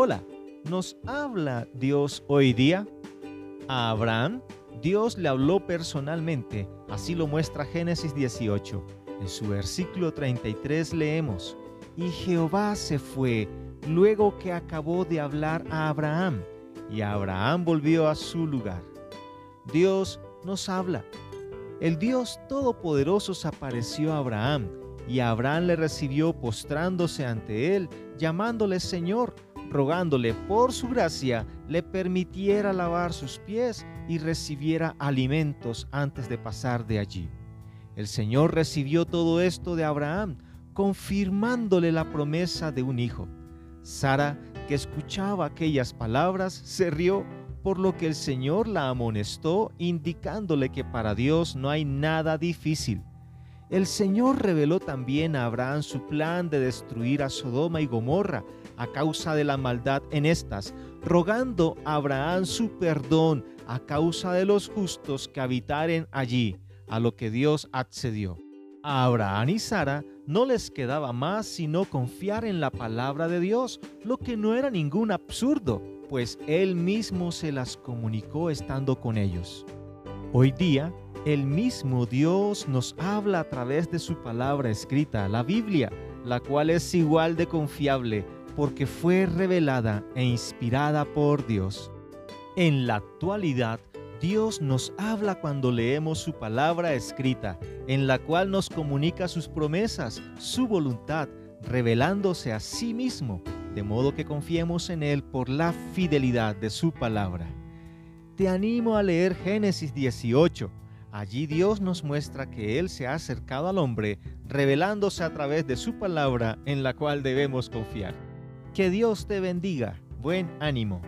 Hola, ¿nos habla Dios hoy día? A Abraham, Dios le habló personalmente, así lo muestra Génesis 18. En su versículo 33 leemos, Y Jehová se fue luego que acabó de hablar a Abraham, y Abraham volvió a su lugar. Dios nos habla. El Dios Todopoderoso se apareció a Abraham, y Abraham le recibió postrándose ante él, llamándole Señor rogándole por su gracia le permitiera lavar sus pies y recibiera alimentos antes de pasar de allí. El Señor recibió todo esto de Abraham, confirmándole la promesa de un hijo. Sara, que escuchaba aquellas palabras, se rió, por lo que el Señor la amonestó, indicándole que para Dios no hay nada difícil. El Señor reveló también a Abraham su plan de destruir a Sodoma y Gomorra a causa de la maldad en estas, rogando a Abraham su perdón a causa de los justos que habitaren allí, a lo que Dios accedió. A Abraham y Sara no les quedaba más sino confiar en la palabra de Dios, lo que no era ningún absurdo, pues Él mismo se las comunicó estando con ellos. Hoy día, el mismo Dios nos habla a través de su palabra escrita, la Biblia, la cual es igual de confiable porque fue revelada e inspirada por Dios. En la actualidad, Dios nos habla cuando leemos su palabra escrita, en la cual nos comunica sus promesas, su voluntad, revelándose a sí mismo, de modo que confiemos en Él por la fidelidad de su palabra. Te animo a leer Génesis 18 Allí Dios nos muestra que Él se ha acercado al hombre, revelándose a través de su palabra en la cual debemos confiar. Que Dios te bendiga. Buen ánimo.